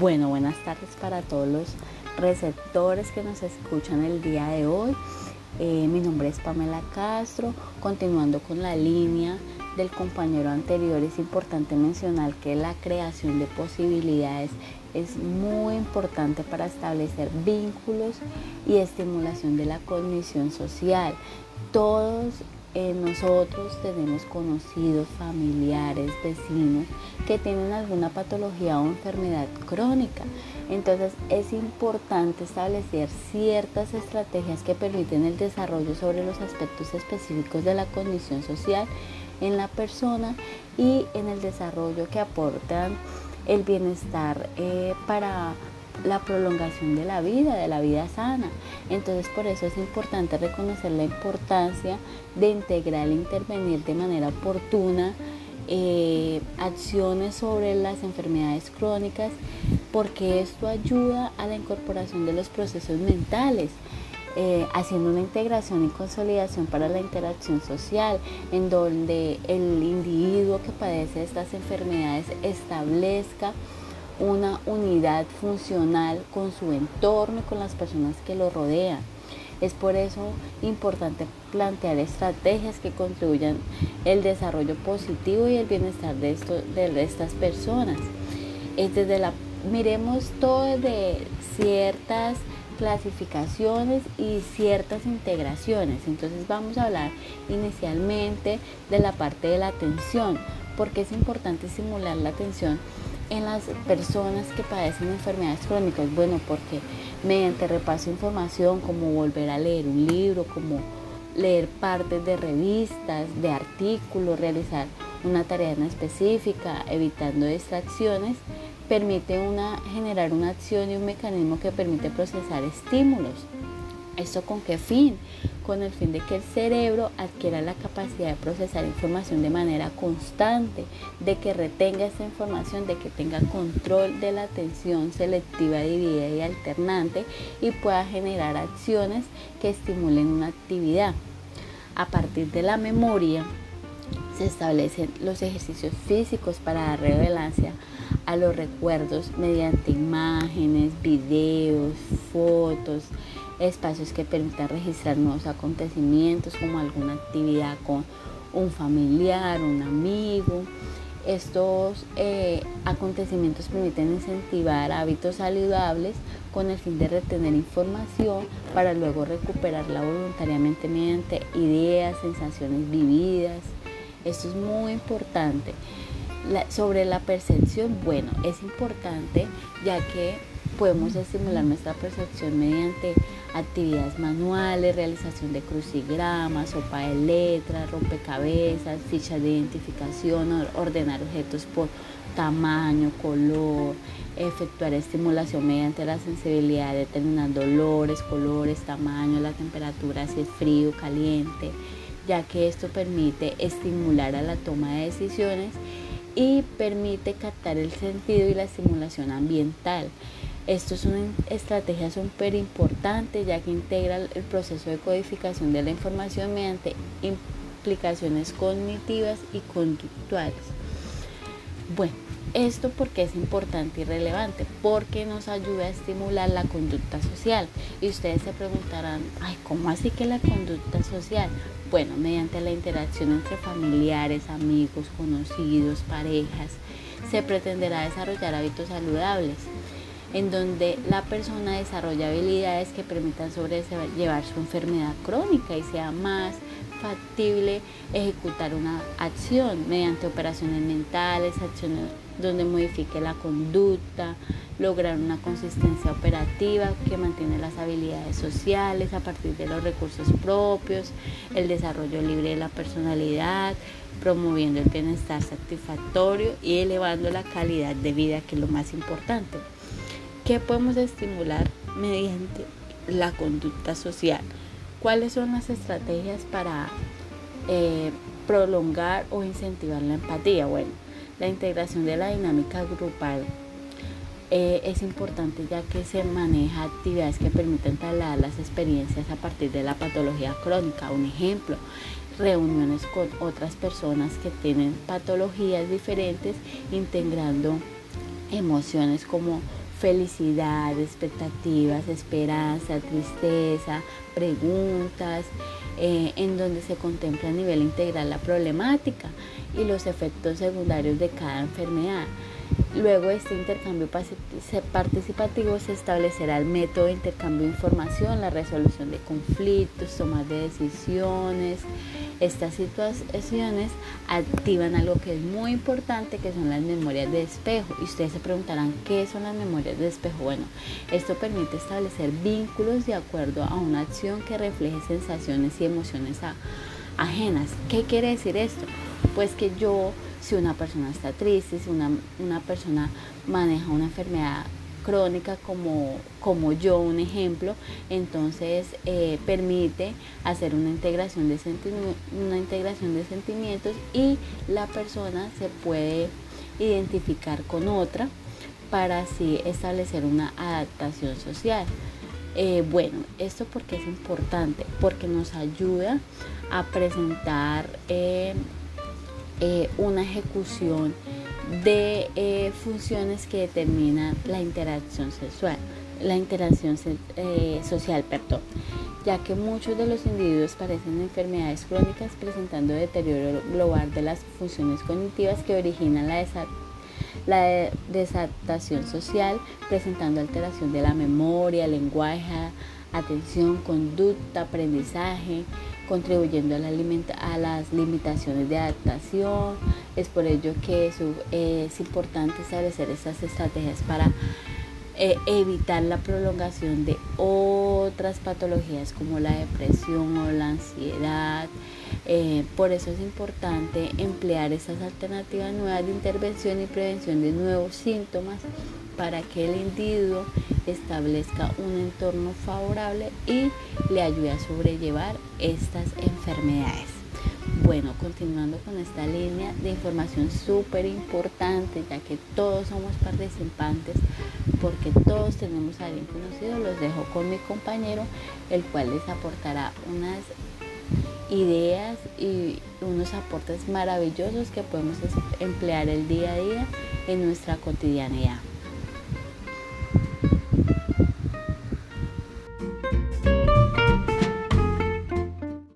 Bueno, buenas tardes para todos los receptores que nos escuchan el día de hoy. Eh, mi nombre es Pamela Castro. Continuando con la línea del compañero anterior, es importante mencionar que la creación de posibilidades es muy importante para establecer vínculos y estimulación de la cognición social. Todos nosotros tenemos conocidos, familiares, vecinos que tienen alguna patología o enfermedad crónica. Entonces es importante establecer ciertas estrategias que permiten el desarrollo sobre los aspectos específicos de la condición social en la persona y en el desarrollo que aportan el bienestar eh, para la prolongación de la vida, de la vida sana. Entonces por eso es importante reconocer la importancia de integrar e intervenir de manera oportuna eh, acciones sobre las enfermedades crónicas porque esto ayuda a la incorporación de los procesos mentales. Eh, haciendo una integración y consolidación para la interacción social, en donde el individuo que padece estas enfermedades establezca una unidad funcional con su entorno y con las personas que lo rodean. Es por eso importante plantear estrategias que contribuyan el desarrollo positivo y el bienestar de, de estas personas. Es desde la, miremos todo desde ciertas clasificaciones y ciertas integraciones. Entonces vamos a hablar inicialmente de la parte de la atención, porque es importante simular la atención en las personas que padecen enfermedades crónicas? Bueno, porque mediante repaso de información, como volver a leer un libro, como leer partes de revistas, de artículos, realizar una tarea en específica, evitando distracciones, permite una, generar una acción y un mecanismo que permite procesar estímulos. ¿Esto con qué fin? Con el fin de que el cerebro adquiera la capacidad de procesar información de manera constante, de que retenga esa información, de que tenga control de la atención selectiva, dividida y alternante y pueda generar acciones que estimulen una actividad. A partir de la memoria se establecen los ejercicios físicos para dar relevancia a los recuerdos mediante imágenes, videos, fotos, espacios que permitan registrar nuevos acontecimientos como alguna actividad con un familiar, un amigo. Estos eh, acontecimientos permiten incentivar hábitos saludables con el fin de retener información para luego recuperarla voluntariamente mediante ideas, sensaciones vividas. Esto es muy importante. sobre la percepción, bueno, es importante ya que podemos estimular nuestra percepción mediante actividades manuales, realización de crucigramas, sopa de letras, rompecabezas, fichas de identificación, ordenar objetos por tamaño, color, efectuar estimulación mediante la sensibilidad, determinando olores, colores, tamaño, la temperatura, si es frío, caliente, ya que esto permite estimular a la toma de decisiones y permite captar el sentido y la estimulación ambiental. Esto es una estrategia súper importante ya que integra el proceso de codificación de la información mediante implicaciones cognitivas y conductuales. Bueno, esto porque es importante y relevante, porque nos ayuda a estimular la conducta social. Y ustedes se preguntarán, ay, ¿cómo así que la conducta social? Bueno, mediante la interacción entre familiares, amigos, conocidos, parejas, se pretenderá desarrollar hábitos saludables en donde la persona desarrolla habilidades que permitan sobrellevar su enfermedad crónica y sea más factible ejecutar una acción mediante operaciones mentales, acciones donde modifique la conducta, lograr una consistencia operativa que mantiene las habilidades sociales a partir de los recursos propios, el desarrollo libre de la personalidad, promoviendo el bienestar satisfactorio y elevando la calidad de vida, que es lo más importante. ¿Qué podemos estimular mediante la conducta social? ¿Cuáles son las estrategias para eh, prolongar o incentivar la empatía? Bueno, la integración de la dinámica grupal eh, es importante ya que se maneja actividades que permiten trasladar las experiencias a partir de la patología crónica. Un ejemplo, reuniones con otras personas que tienen patologías diferentes integrando emociones como felicidad, expectativas, esperanza, tristeza, preguntas, eh, en donde se contempla a nivel integral la problemática y los efectos secundarios de cada enfermedad. Luego este intercambio participativo se establecerá el método de intercambio de información, la resolución de conflictos, tomas de decisiones. Estas situaciones activan algo que es muy importante, que son las memorias de espejo. Y ustedes se preguntarán, ¿qué son las memorias de espejo? Bueno, esto permite establecer vínculos de acuerdo a una acción que refleje sensaciones y emociones ajenas. ¿Qué quiere decir esto? Pues que yo si una persona está triste, si una, persona maneja una enfermedad crónica como, como yo, un ejemplo, entonces eh, permite hacer una integración, de una integración de sentimientos y la persona se puede identificar con otra para así establecer una adaptación social. Eh, bueno, esto porque es importante, porque nos ayuda a presentar eh, eh, una ejecución de eh, funciones que determinan la interacción sexual, la interacción eh, social, perdón, ya que muchos de los individuos padecen enfermedades crónicas presentando deterioro global de las funciones cognitivas que originan la, la desadaptación social, presentando alteración de la memoria, lenguaje, atención, conducta, aprendizaje, contribuyendo a, la a las limitaciones de adaptación. Es por ello que es, importante establecer estas estrategias para eh, evitar la prolongación de otras patologías como la depresión o la ansiedad. Eh, por eso es importante emplear esas alternativas nuevas de intervención y prevención de nuevos síntomas para que el individuo establezca un entorno favorable y le ayude a sobrellevar estas enfermedades. Bueno, continuando con esta línea de información súper importante, ya que todos somos participantes, porque todos tenemos a alguien conocido, los dejo con mi compañero, el cual les aportará unas ideas y unos aportes maravillosos que podemos emplear el día a día en nuestra cotidianidad.